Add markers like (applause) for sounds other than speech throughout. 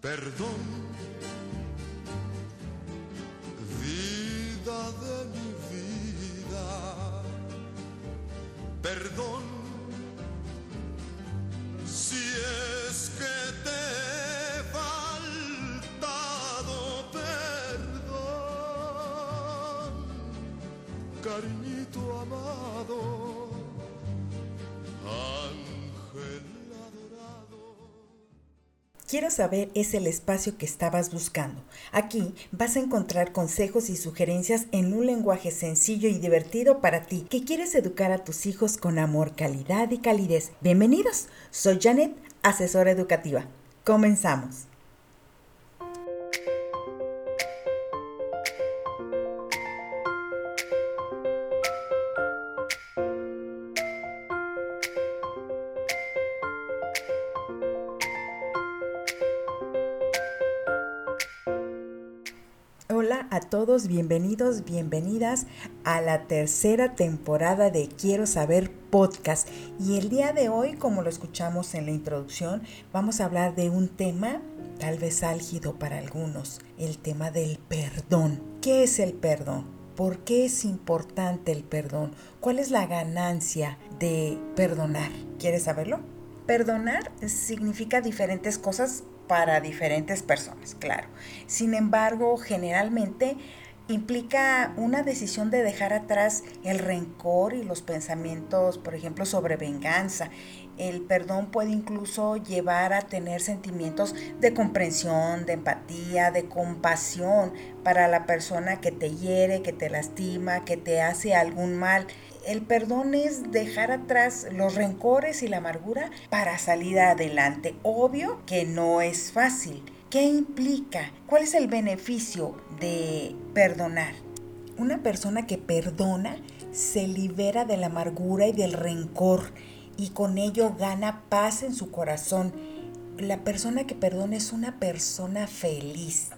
Perdón, vida de mi vida. Perdón, Quiero saber es el espacio que estabas buscando. Aquí vas a encontrar consejos y sugerencias en un lenguaje sencillo y divertido para ti que quieres educar a tus hijos con amor, calidad y calidez. Bienvenidos, soy Janet, asesora educativa. Comenzamos. Todos, bienvenidos, bienvenidas a la tercera temporada de Quiero Saber Podcast. Y el día de hoy, como lo escuchamos en la introducción, vamos a hablar de un tema tal vez álgido para algunos, el tema del perdón. ¿Qué es el perdón? ¿Por qué es importante el perdón? ¿Cuál es la ganancia de perdonar? ¿Quieres saberlo? Perdonar significa diferentes cosas para diferentes personas, claro. Sin embargo, generalmente implica una decisión de dejar atrás el rencor y los pensamientos, por ejemplo, sobre venganza. El perdón puede incluso llevar a tener sentimientos de comprensión, de empatía, de compasión para la persona que te hiere, que te lastima, que te hace algún mal. El perdón es dejar atrás los rencores y la amargura para salir adelante. Obvio que no es fácil. ¿Qué implica? ¿Cuál es el beneficio de perdonar? Una persona que perdona se libera de la amargura y del rencor y con ello gana paz en su corazón. La persona que perdona es una persona feliz.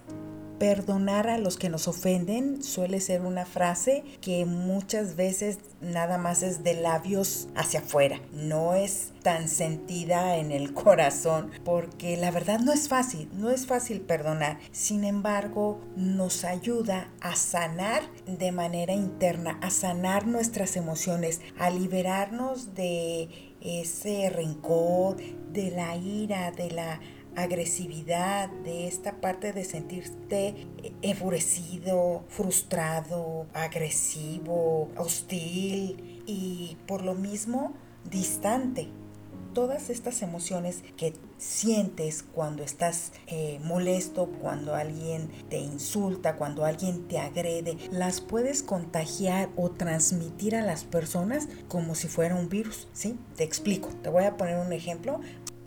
Perdonar a los que nos ofenden suele ser una frase que muchas veces nada más es de labios hacia afuera, no es tan sentida en el (laughs) corazón, porque la verdad no es fácil, no es fácil perdonar. Sin embargo, nos ayuda a sanar de manera interna, a sanar nuestras emociones, a liberarnos de ese rencor, de la ira, de la agresividad, de esta parte de sentirte enfurecido, frustrado, agresivo, hostil y por lo mismo distante. Todas estas emociones que sientes cuando estás eh, molesto, cuando alguien te insulta, cuando alguien te agrede, las puedes contagiar o transmitir a las personas como si fuera un virus, ¿sí? Te explico, te voy a poner un ejemplo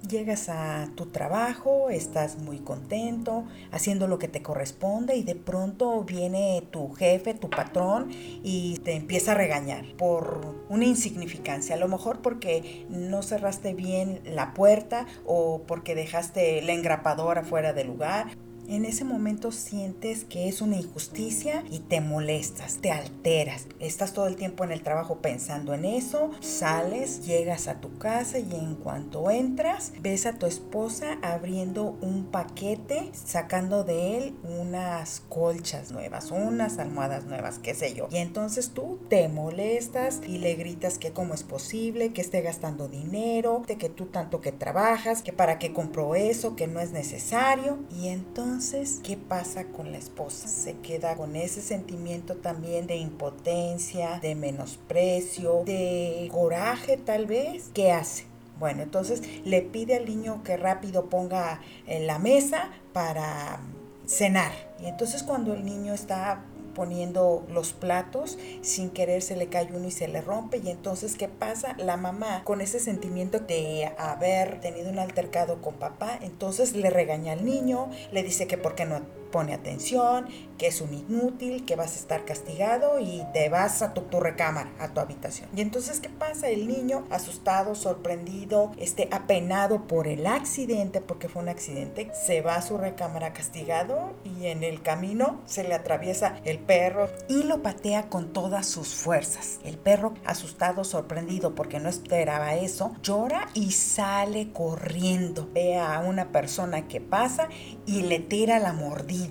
Llegas a tu trabajo, estás muy contento, haciendo lo que te corresponde y de pronto viene tu jefe, tu patrón y te empieza a regañar por una insignificancia, a lo mejor porque no cerraste bien la puerta o porque dejaste la engrapadora fuera del lugar en ese momento sientes que es una injusticia y te molestas, te alteras. Estás todo el tiempo en el trabajo pensando en eso, sales, llegas a tu casa y en cuanto entras, ves a tu esposa abriendo un paquete, sacando de él unas colchas nuevas, unas almohadas nuevas, qué sé yo. Y entonces tú te molestas y le gritas que cómo es posible, que esté gastando dinero, de que tú tanto que trabajas, que para qué compró eso, que no es necesario. Y entonces entonces, ¿qué pasa con la esposa? Se queda con ese sentimiento también de impotencia, de menosprecio, de coraje tal vez. ¿Qué hace? Bueno, entonces le pide al niño que rápido ponga en la mesa para cenar. Y entonces cuando el niño está poniendo los platos, sin querer se le cae uno y se le rompe y entonces ¿qué pasa? La mamá con ese sentimiento de haber tenido un altercado con papá, entonces le regaña al niño, le dice que por qué no pone atención, que es un inútil, que vas a estar castigado y te vas a tu, tu recámara, a tu habitación. Y entonces, ¿qué pasa? El niño asustado, sorprendido, este, apenado por el accidente, porque fue un accidente, se va a su recámara castigado y en el camino se le atraviesa el perro y lo patea con todas sus fuerzas. El perro, asustado, sorprendido porque no esperaba eso, llora y sale corriendo. Ve a una persona que pasa y le tira la mordida.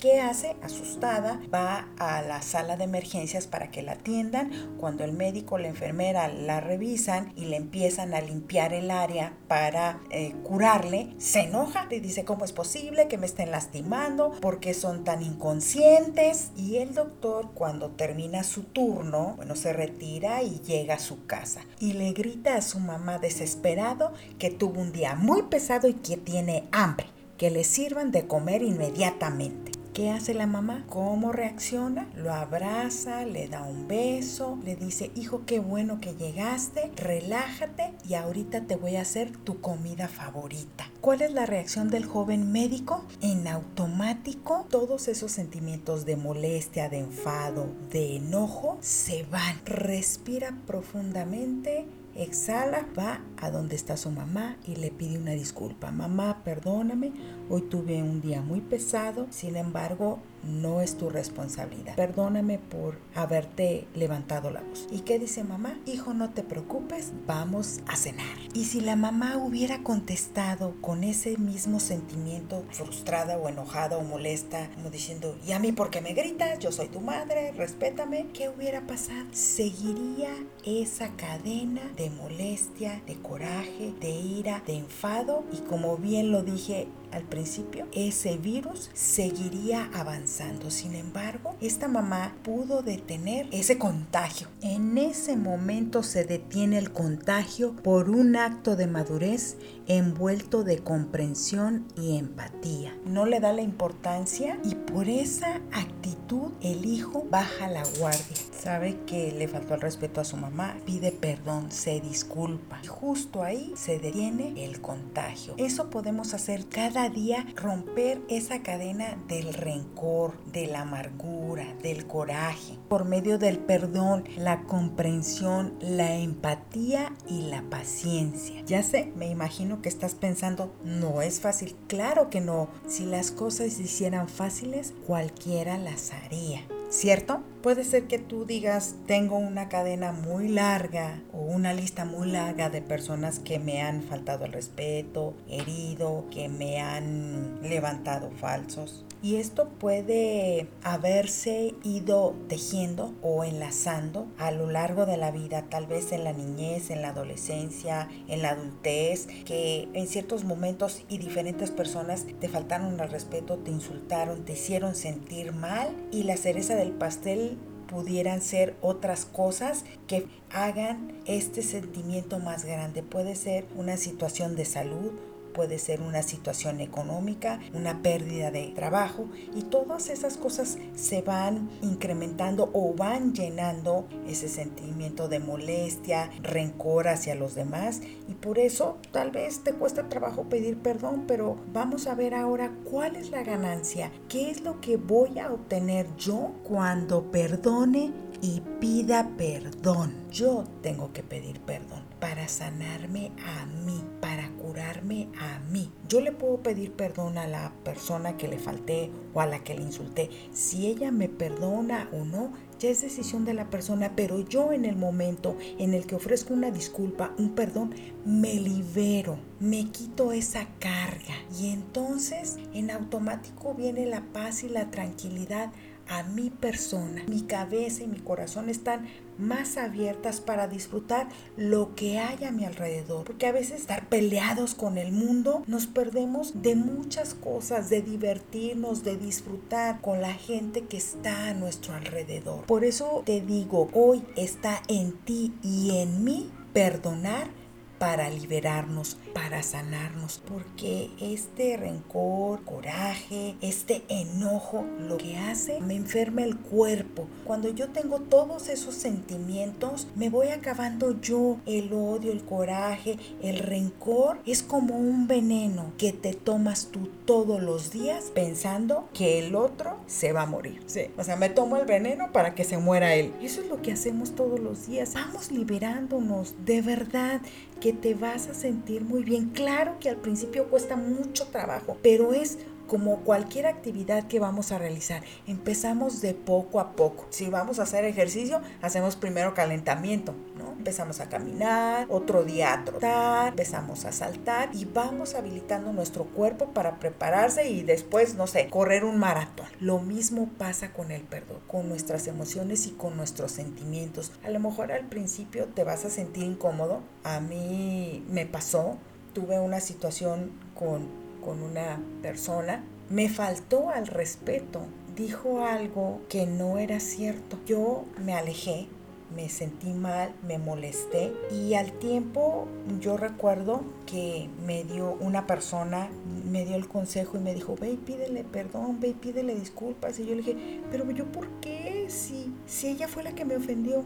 ¿Qué hace? Asustada, va a la sala de emergencias para que la atiendan. Cuando el médico o la enfermera la revisan y le empiezan a limpiar el área para eh, curarle, se enoja, le dice cómo es posible que me estén lastimando, por qué son tan inconscientes. Y el doctor cuando termina su turno, bueno, se retira y llega a su casa y le grita a su mamá desesperado que tuvo un día muy pesado y que tiene hambre que le sirvan de comer inmediatamente. ¿Qué hace la mamá? ¿Cómo reacciona? Lo abraza, le da un beso, le dice, hijo, qué bueno que llegaste, relájate y ahorita te voy a hacer tu comida favorita. ¿Cuál es la reacción del joven médico? En automático, todos esos sentimientos de molestia, de enfado, de enojo, se van. Respira profundamente Exhala, va a donde está su mamá y le pide una disculpa. Mamá, perdóname, hoy tuve un día muy pesado, sin embargo, no es tu responsabilidad. Perdóname por haberte levantado la voz. ¿Y qué dice mamá? Hijo, no te preocupes, vamos a cenar. Y si la mamá hubiera contestado con ese mismo sentimiento, frustrada o enojada o molesta, como diciendo, ¿y a mí por qué me gritas? Yo soy tu madre, respétame. ¿Qué hubiera pasado? Seguiría esa cadena de molestia, de coraje, de ira, de enfado y como bien lo dije al principio, ese virus seguiría avanzando. Sin embargo, esta mamá pudo detener ese contagio. En ese momento se detiene el contagio por un acto de madurez envuelto de comprensión y empatía. No le da la importancia y por esa actitud el hijo baja la guardia. Sabe que le faltó el respeto a su mamá, pide perdón, se disculpa. Y justo ahí se detiene el contagio. Eso podemos hacer cada día, romper esa cadena del rencor, de la amargura, del coraje, por medio del perdón, la comprensión, la empatía y la paciencia. Ya sé, me imagino que estás pensando, no es fácil. Claro que no. Si las cosas se hicieran fáciles, cualquiera las haría. ¿Cierto? Puede ser que tú digas, tengo una cadena muy larga o una lista muy larga de personas que me han faltado el respeto, herido, que me han levantado falsos. Y esto puede haberse ido tejiendo o enlazando a lo largo de la vida, tal vez en la niñez, en la adolescencia, en la adultez, que en ciertos momentos y diferentes personas te faltaron el respeto, te insultaron, te hicieron sentir mal y la cereza del pastel pudieran ser otras cosas que hagan este sentimiento más grande. Puede ser una situación de salud, puede ser una situación económica, una pérdida de trabajo y todas esas cosas se van incrementando o van llenando ese sentimiento de molestia, rencor hacia los demás y por eso tal vez te cuesta trabajo pedir perdón, pero vamos a ver ahora cuál es la ganancia, qué es lo que voy a obtener yo cuando perdone y pida perdón. Yo tengo que pedir perdón para sanarme a mí, para curarme a mí. Yo le puedo pedir perdón a la persona que le falté o a la que le insulté. Si ella me perdona o no, ya es decisión de la persona, pero yo en el momento en el que ofrezco una disculpa, un perdón, me libero, me quito esa carga y entonces en automático viene la paz y la tranquilidad a mi persona. Mi cabeza y mi corazón están más abiertas para disfrutar lo que hay a mi alrededor. Porque a veces estar peleados con el mundo nos perdemos de muchas cosas, de divertirnos, de disfrutar con la gente que está a nuestro alrededor. Por eso te digo, hoy está en ti y en mí perdonar para liberarnos, para sanarnos, porque este rencor, coraje, este enojo, lo que hace, me enferma el cuerpo. Cuando yo tengo todos esos sentimientos, me voy acabando yo. El odio, el coraje, el rencor es como un veneno que te tomas tú todos los días pensando que el otro se va a morir. Sí. O sea, me tomo el veneno para que se muera él. Eso es lo que hacemos todos los días. Vamos liberándonos de verdad que te vas a sentir muy bien. Claro que al principio cuesta mucho trabajo, pero es como cualquier actividad que vamos a realizar, empezamos de poco a poco. Si vamos a hacer ejercicio, hacemos primero calentamiento, ¿no? Empezamos a caminar, otro día a trotar, empezamos a saltar y vamos habilitando nuestro cuerpo para prepararse y después, no sé, correr un maratón. Lo mismo pasa con el perdón, con nuestras emociones y con nuestros sentimientos. A lo mejor al principio te vas a sentir incómodo. A mí me pasó, tuve una situación con con una persona, me faltó al respeto. Dijo algo que no era cierto. Yo me alejé, me sentí mal, me molesté y al tiempo yo recuerdo que me dio una persona, me dio el consejo y me dijo, ve y pídele perdón, ve y pídele disculpas. Y yo le dije, pero yo por qué? Si, si ella fue la que me ofendió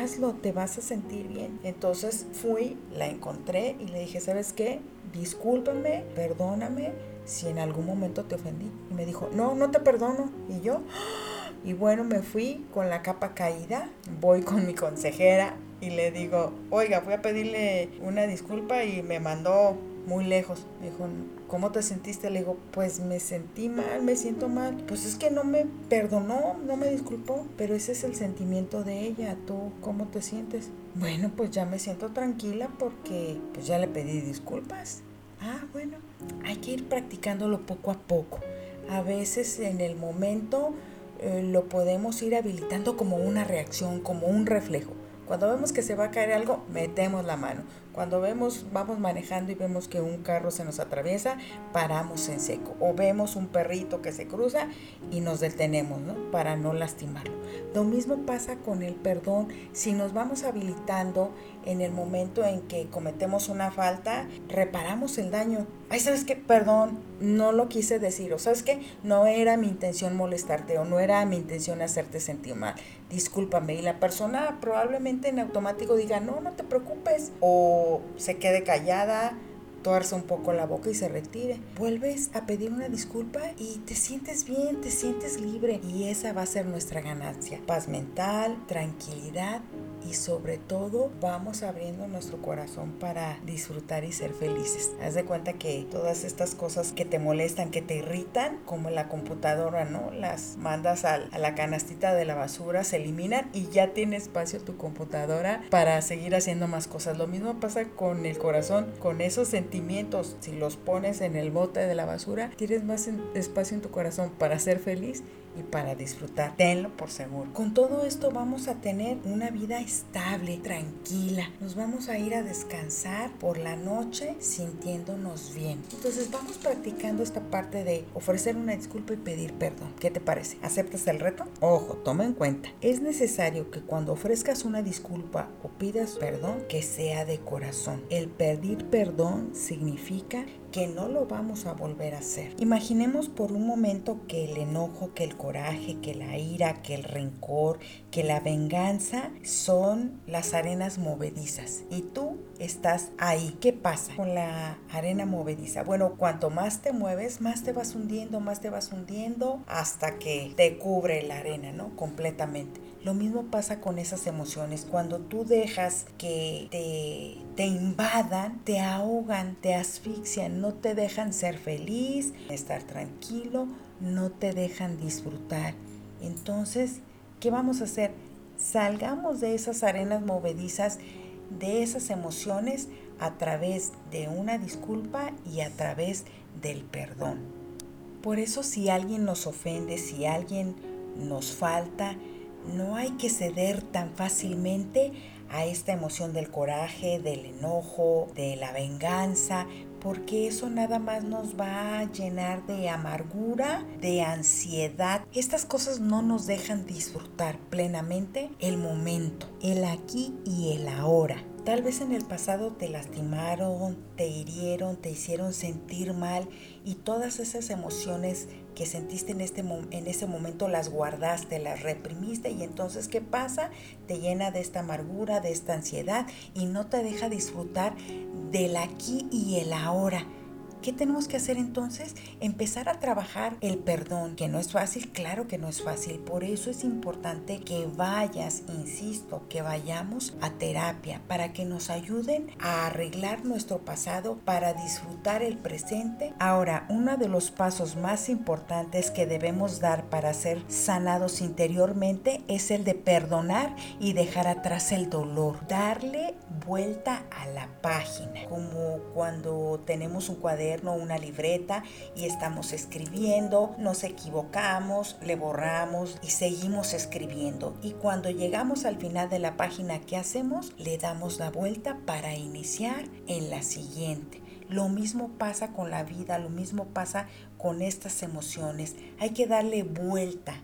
hazlo, te vas a sentir bien. Entonces fui, la encontré y le dije, ¿sabes qué? Discúlpame, perdóname si en algún momento te ofendí. Y me dijo, no, no te perdono. Y yo, (gasps) y bueno, me fui con la capa caída, voy con mi consejera y le digo, oiga, voy a pedirle una disculpa y me mandó muy lejos. Me dijo, ¿cómo te sentiste? Le digo, pues me sentí mal, me siento mal. Pues es que no me perdonó, no me disculpó, pero ese es el sentimiento de ella. ¿Tú cómo te sientes? Bueno, pues ya me siento tranquila porque pues ya le pedí disculpas. Ah, bueno, hay que ir practicándolo poco a poco. A veces en el momento eh, lo podemos ir habilitando como una reacción, como un reflejo. Cuando vemos que se va a caer algo, metemos la mano. Cuando vemos, vamos manejando y vemos que un carro se nos atraviesa, paramos en seco. O vemos un perrito que se cruza y nos detenemos, ¿no? Para no lastimarlo. Lo mismo pasa con el perdón. Si nos vamos habilitando en el momento en que cometemos una falta, reparamos el daño. Ay, ¿sabes qué? Perdón, no lo quise decir. O sabes qué? No era mi intención molestarte o no era mi intención hacerte sentir mal. Discúlpame. Y la persona probablemente en automático diga, no, no te preocupes. O se quede callada, toarse un poco la boca y se retire. Vuelves a pedir una disculpa y te sientes bien, te sientes libre y esa va a ser nuestra ganancia. Paz mental, tranquilidad y sobre todo vamos abriendo nuestro corazón para disfrutar y ser felices. Haz de cuenta que todas estas cosas que te molestan, que te irritan, como la computadora, ¿no? Las mandas a la canastita de la basura, se eliminan y ya tiene espacio tu computadora para seguir haciendo más cosas. Lo mismo pasa con el corazón, con esos sentimientos. Si los pones en el bote de la basura, tienes más espacio en tu corazón para ser feliz y para disfrutar. Tenlo por seguro. Con todo esto vamos a tener una vida estable, tranquila. Nos vamos a ir a descansar por la noche sintiéndonos bien. Entonces vamos practicando esta parte de ofrecer una disculpa y pedir perdón. ¿Qué te parece? ¿Aceptas el reto? Ojo, toma en cuenta. Es necesario que cuando ofrezcas una disculpa o pidas perdón, que sea de corazón. El pedir perdón significa que no lo vamos a volver a hacer. Imaginemos por un momento que el enojo, que el coraje, que la ira, que el rencor, que la venganza son las arenas movedizas y tú estás ahí. ¿Qué pasa con la arena movediza? Bueno, cuanto más te mueves, más te vas hundiendo, más te vas hundiendo hasta que te cubre la arena, ¿no? Completamente. Lo mismo pasa con esas emociones. Cuando tú dejas que te, te invadan, te ahogan, te asfixian, no te dejan ser feliz, estar tranquilo, no te dejan disfrutar. Entonces, ¿qué vamos a hacer? Salgamos de esas arenas movedizas, de esas emociones a través de una disculpa y a través del perdón. Por eso si alguien nos ofende, si alguien nos falta, no hay que ceder tan fácilmente a esta emoción del coraje, del enojo, de la venganza, porque eso nada más nos va a llenar de amargura, de ansiedad. Estas cosas no nos dejan disfrutar plenamente el momento, el aquí y el ahora. Tal vez en el pasado te lastimaron, te hirieron, te hicieron sentir mal y todas esas emociones que sentiste en, este, en ese momento las guardaste, las reprimiste y entonces ¿qué pasa? Te llena de esta amargura, de esta ansiedad y no te deja disfrutar del aquí y el ahora ¿Qué tenemos que hacer entonces? Empezar a trabajar el perdón, que no es fácil, claro que no es fácil. Por eso es importante que vayas, insisto, que vayamos a terapia para que nos ayuden a arreglar nuestro pasado, para disfrutar el presente. Ahora, uno de los pasos más importantes que debemos dar para ser sanados interiormente es el de perdonar y dejar atrás el dolor. Darle vuelta a la página, como cuando tenemos un cuaderno una libreta y estamos escribiendo, nos equivocamos, le borramos y seguimos escribiendo. Y cuando llegamos al final de la página, ¿qué hacemos? Le damos la vuelta para iniciar en la siguiente. Lo mismo pasa con la vida, lo mismo pasa con estas emociones. Hay que darle vuelta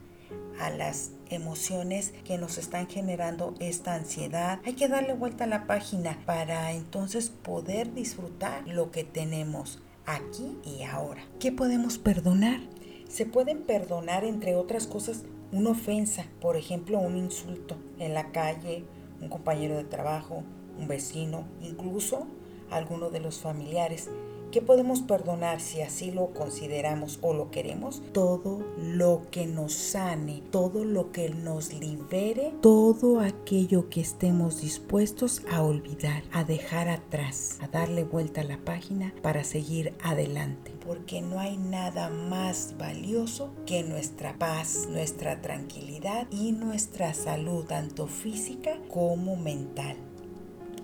a las emociones que nos están generando esta ansiedad. Hay que darle vuelta a la página para entonces poder disfrutar lo que tenemos aquí y ahora. ¿Qué podemos perdonar? Se pueden perdonar, entre otras cosas, una ofensa, por ejemplo, un insulto en la calle, un compañero de trabajo, un vecino, incluso alguno de los familiares. ¿Qué podemos perdonar si así lo consideramos o lo queremos? Todo lo que nos sane, todo lo que nos libere, todo aquello que estemos dispuestos a olvidar, a dejar atrás, a darle vuelta a la página para seguir adelante. Porque no hay nada más valioso que nuestra paz, nuestra tranquilidad y nuestra salud, tanto física como mental.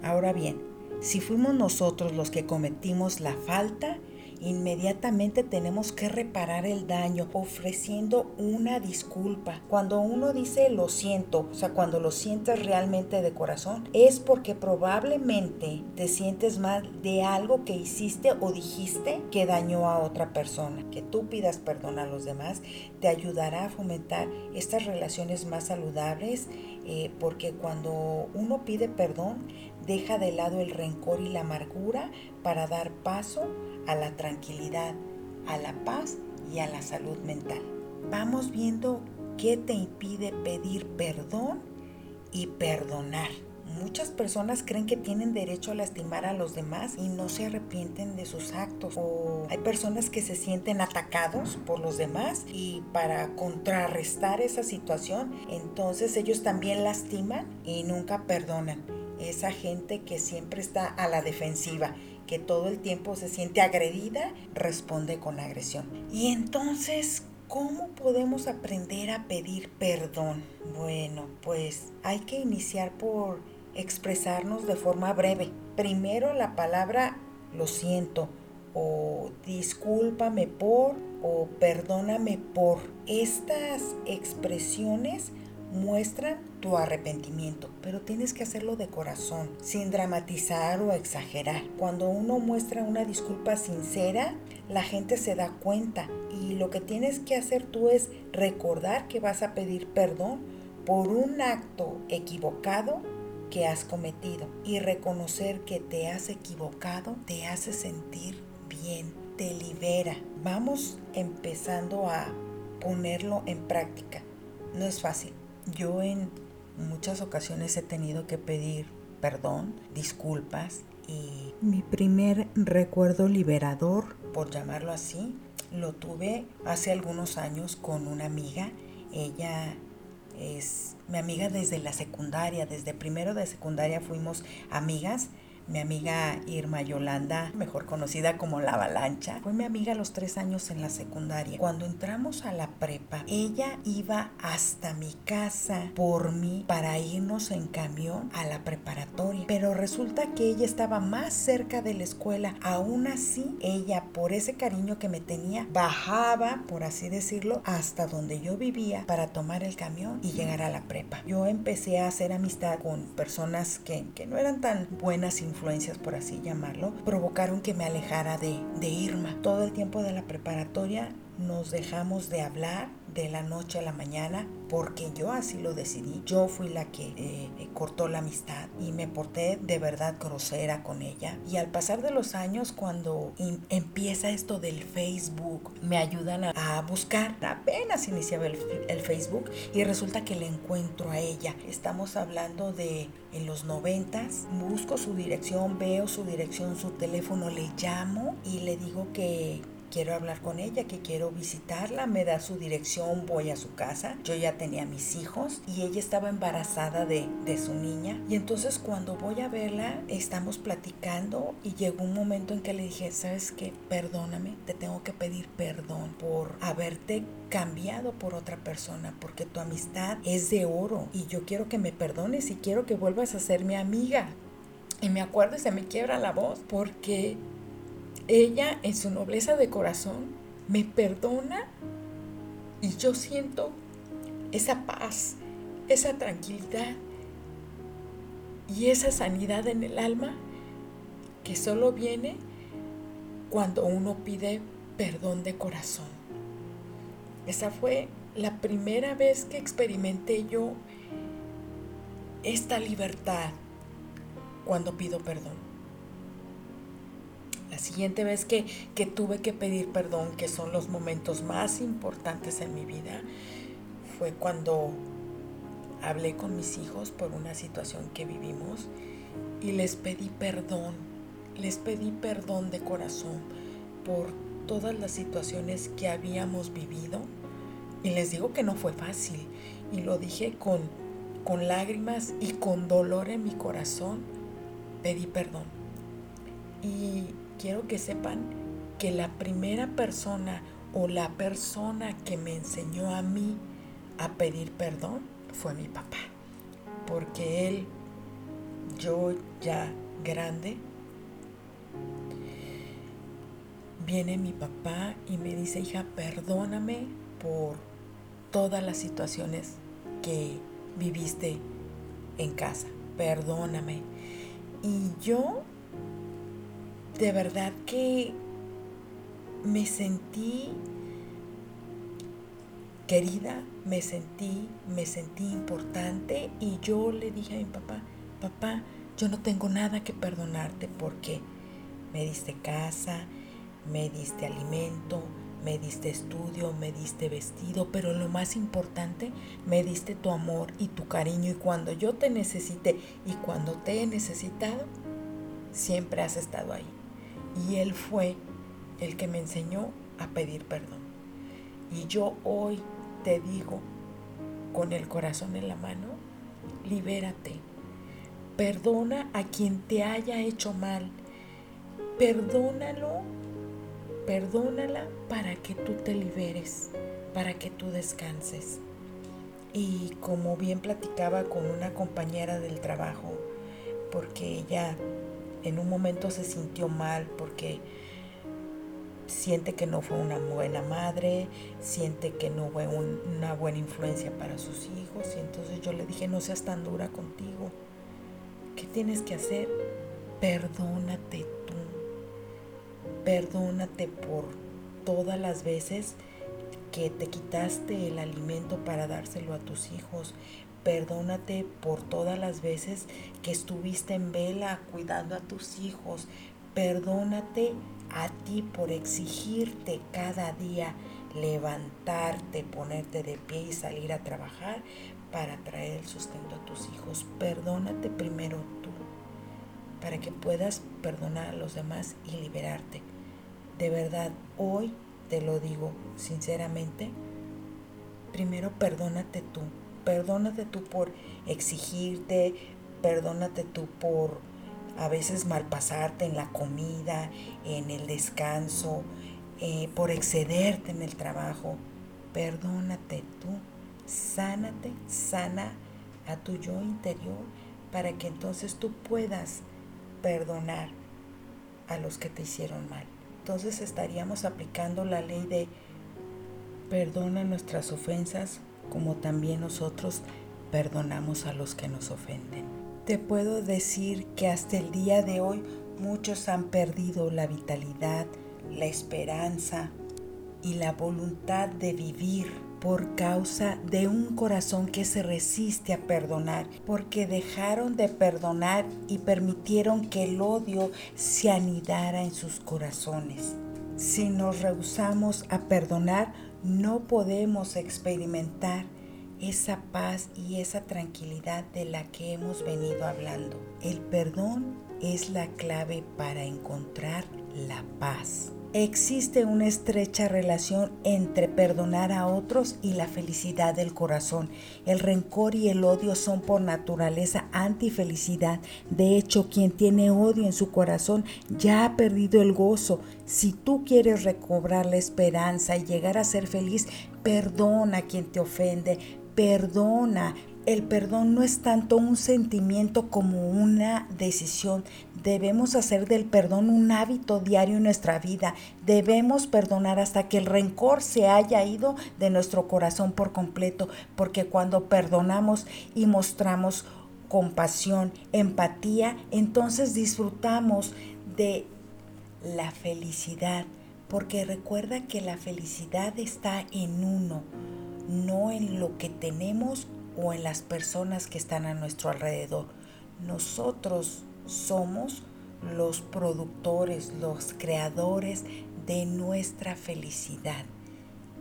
Ahora bien, si fuimos nosotros los que cometimos la falta, inmediatamente tenemos que reparar el daño ofreciendo una disculpa. Cuando uno dice lo siento, o sea, cuando lo sientes realmente de corazón, es porque probablemente te sientes mal de algo que hiciste o dijiste que dañó a otra persona. Que tú pidas perdón a los demás te ayudará a fomentar estas relaciones más saludables eh, porque cuando uno pide perdón, deja de lado el rencor y la amargura para dar paso a la tranquilidad, a la paz y a la salud mental. Vamos viendo qué te impide pedir perdón y perdonar. Muchas personas creen que tienen derecho a lastimar a los demás y no se arrepienten de sus actos. O hay personas que se sienten atacados por los demás y para contrarrestar esa situación, entonces ellos también lastiman y nunca perdonan. Esa gente que siempre está a la defensiva, que todo el tiempo se siente agredida, responde con agresión. Y entonces, ¿Cómo podemos aprender a pedir perdón? Bueno, pues hay que iniciar por expresarnos de forma breve. Primero la palabra lo siento o discúlpame por o perdóname por. Estas expresiones muestran tu arrepentimiento, pero tienes que hacerlo de corazón, sin dramatizar o exagerar. Cuando uno muestra una disculpa sincera, la gente se da cuenta y lo que tienes que hacer tú es recordar que vas a pedir perdón por un acto equivocado que has cometido y reconocer que te has equivocado te hace sentir bien, te libera. Vamos empezando a ponerlo en práctica. No es fácil. Yo en muchas ocasiones he tenido que pedir perdón, disculpas y mi primer recuerdo liberador, por llamarlo así, lo tuve hace algunos años con una amiga. Ella es mi amiga desde la secundaria, desde primero de secundaria fuimos amigas mi amiga Irma Yolanda, mejor conocida como La Avalancha, fue mi amiga a los tres años en la secundaria. Cuando entramos a la prepa, ella iba hasta mi casa por mí para irnos en camión a la preparatoria. Pero resulta que ella estaba más cerca de la escuela. Aún así, ella, por ese cariño que me tenía, bajaba, por así decirlo, hasta donde yo vivía para tomar el camión y llegar a la prepa. Yo empecé a hacer amistad con personas que, que no eran tan buenas y influencias, por así llamarlo, provocaron que me alejara de, de Irma. Todo el tiempo de la preparatoria nos dejamos de hablar de la noche a la mañana porque yo así lo decidí. Yo fui la que eh, cortó la amistad y me porté de verdad grosera con ella. Y al pasar de los años, cuando empieza esto del Facebook, me ayudan a, buscar. Apenas iniciaba el, el, Facebook y resulta que le encuentro a ella. Estamos hablando de en los noventas. Busco su dirección, veo su dirección, su teléfono, le llamo y le digo que quiero hablar con ella, que quiero visitarla, me da su dirección, voy a su casa. Yo ya tenía mis hijos y ella estaba embarazada de, de su niña. Y entonces cuando voy a verla, estamos platicando y llegó un momento en que le dije, ¿sabes qué? Perdóname, te tengo que pedir perdón por haberte cambiado por otra persona, porque tu amistad es de oro y yo quiero que me perdones y quiero que vuelvas a ser mi amiga. Y me acuerdo y se me quiebra la voz porque ella en su nobleza de corazón me perdona y yo siento esa paz, esa tranquilidad y esa sanidad en el alma que solo viene cuando uno pide perdón de corazón. Esa fue la primera vez que experimenté yo esta libertad cuando pido perdón. La siguiente vez que, tuve que pedir perdón, que son los momentos más importantes en mi vida, fue cuando hablé con mis hijos por una situación que vivimos y les pedí perdón, les pedí perdón de corazón por todas las situaciones que habíamos vivido y les digo que no fue fácil y lo dije con, con lágrimas y con dolor en mi corazón, pedí perdón. Y quiero que sepan que la primera persona o la persona que me enseñó a mí a pedir perdón fue mi papá. Porque él, yo ya grande, viene mi papá y me dice, hija, perdóname por todas las situaciones que viviste en casa. Perdóname. Y yo de verdad que me sentí querida, me sentí, me sentí importante y yo le dije a mi papá, papá, yo no tengo nada que perdonarte porque me diste casa, me diste alimento, me diste estudio, me diste vestido, pero lo más importante, me diste tu amor y tu cariño y cuando yo te necesité y cuando te he necesitado, siempre has estado ahí. Y Él fue el que me enseñó a pedir perdón. Y yo hoy te digo, con el corazón en la mano, libérate. Perdona a quien te haya hecho mal. Perdónalo, perdónala para que tú te liberes, para que tú descanses. Y como bien platicaba con una compañera del trabajo, porque ella en un momento se sintió mal porque siente que no fue una buena madre, siente que no fue una buena influencia para sus hijos. Y entonces yo le dije, no seas tan dura contigo. ¿Qué tienes que hacer? Perdónate tú. Perdónate por todas las veces que te quitaste el alimento para dárselo a tus hijos. Perdónate por todas las veces que estuviste en vela cuidando a tus hijos. Perdónate a ti por exigirte cada día levantarte, ponerte de pie y salir a trabajar para traer el sustento a tus hijos. Perdónate primero tú para que puedas perdonar a los demás y liberarte. De verdad, hoy te lo digo sinceramente, primero perdónate tú Perdónate tú por exigirte, perdónate tú por a veces malpasarte en la comida, en el descanso, eh, por excederte en el trabajo. Perdónate tú, sánate, sana a tu yo interior para que entonces tú puedas perdonar a los que te hicieron mal. Entonces estaríamos aplicando la ley de perdona nuestras ofensas como también nosotros perdonamos a los que nos ofenden. Te puedo decir que hasta el día de hoy muchos han perdido la vitalidad, la esperanza y la voluntad de vivir por causa de un corazón que se resiste a perdonar, porque dejaron de perdonar y permitieron que el odio se anidara en sus corazones. Si nos rehusamos a perdonar, no podemos experimentar esa paz y esa tranquilidad de la que hemos venido hablando. El perdón es la clave para encontrar la paz. Existe una estrecha relación entre perdonar a otros y la felicidad del corazón. El rencor y el odio son por naturaleza antifelicidad. De hecho, quien tiene odio en su corazón ya ha perdido el gozo. Si tú quieres recobrar la esperanza y llegar a ser feliz, perdona a quien te ofende, perdona, el perdón no es tanto un sentimiento como una decisión. Debemos hacer del perdón un hábito diario en nuestra vida. Debemos perdonar hasta que el rencor se haya ido de nuestro corazón por completo, porque cuando perdonamos y mostramos compasión, empatía, entonces disfrutamos de la felicidad, porque recuerda que la felicidad está en uno, no en lo que tenemos o en las personas que están a nuestro alrededor. Nosotros somos los productores, los creadores de nuestra felicidad.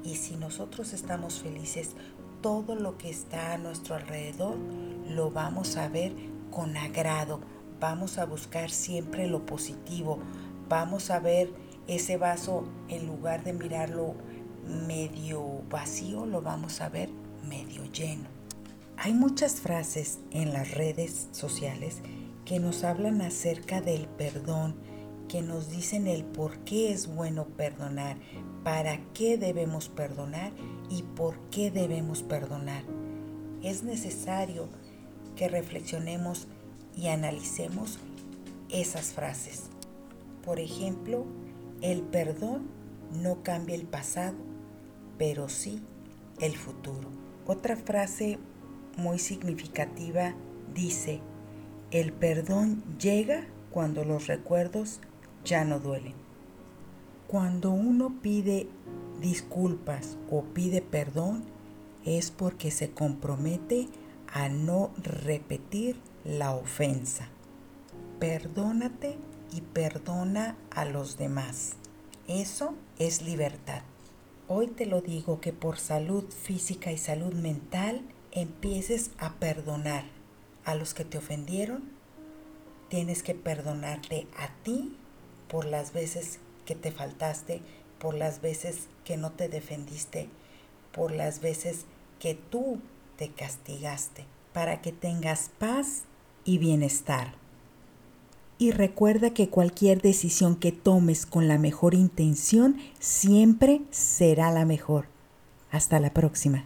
Y si nosotros estamos felices, todo lo que está a nuestro alrededor lo vamos a ver con agrado. Vamos a buscar siempre lo positivo. Vamos a ver ese vaso en lugar de mirarlo medio vacío, lo vamos a ver medio lleno. Hay muchas frases en las redes sociales que nos hablan acerca del perdón, que nos dicen el por qué es bueno perdonar, para qué debemos perdonar y por qué debemos perdonar. Es necesario que reflexionemos y analicemos esas frases. Por ejemplo, el perdón no cambia el pasado, pero sí el futuro. Otra frase muy significativa dice, el perdón llega cuando los recuerdos ya no duelen. Cuando uno pide disculpas o pide perdón es porque se compromete a no repetir la ofensa. Perdónate y perdona a los demás. Eso es libertad. Hoy te lo digo que por salud física y salud mental empieces a perdonar a los que te ofendieron, tienes que perdonarte a ti por las veces que te faltaste, por las veces que no te defendiste, por las veces que tú te castigaste, para que tengas paz y bienestar. Y recuerda que cualquier decisión que tomes con la mejor intención siempre será la mejor. Hasta la próxima.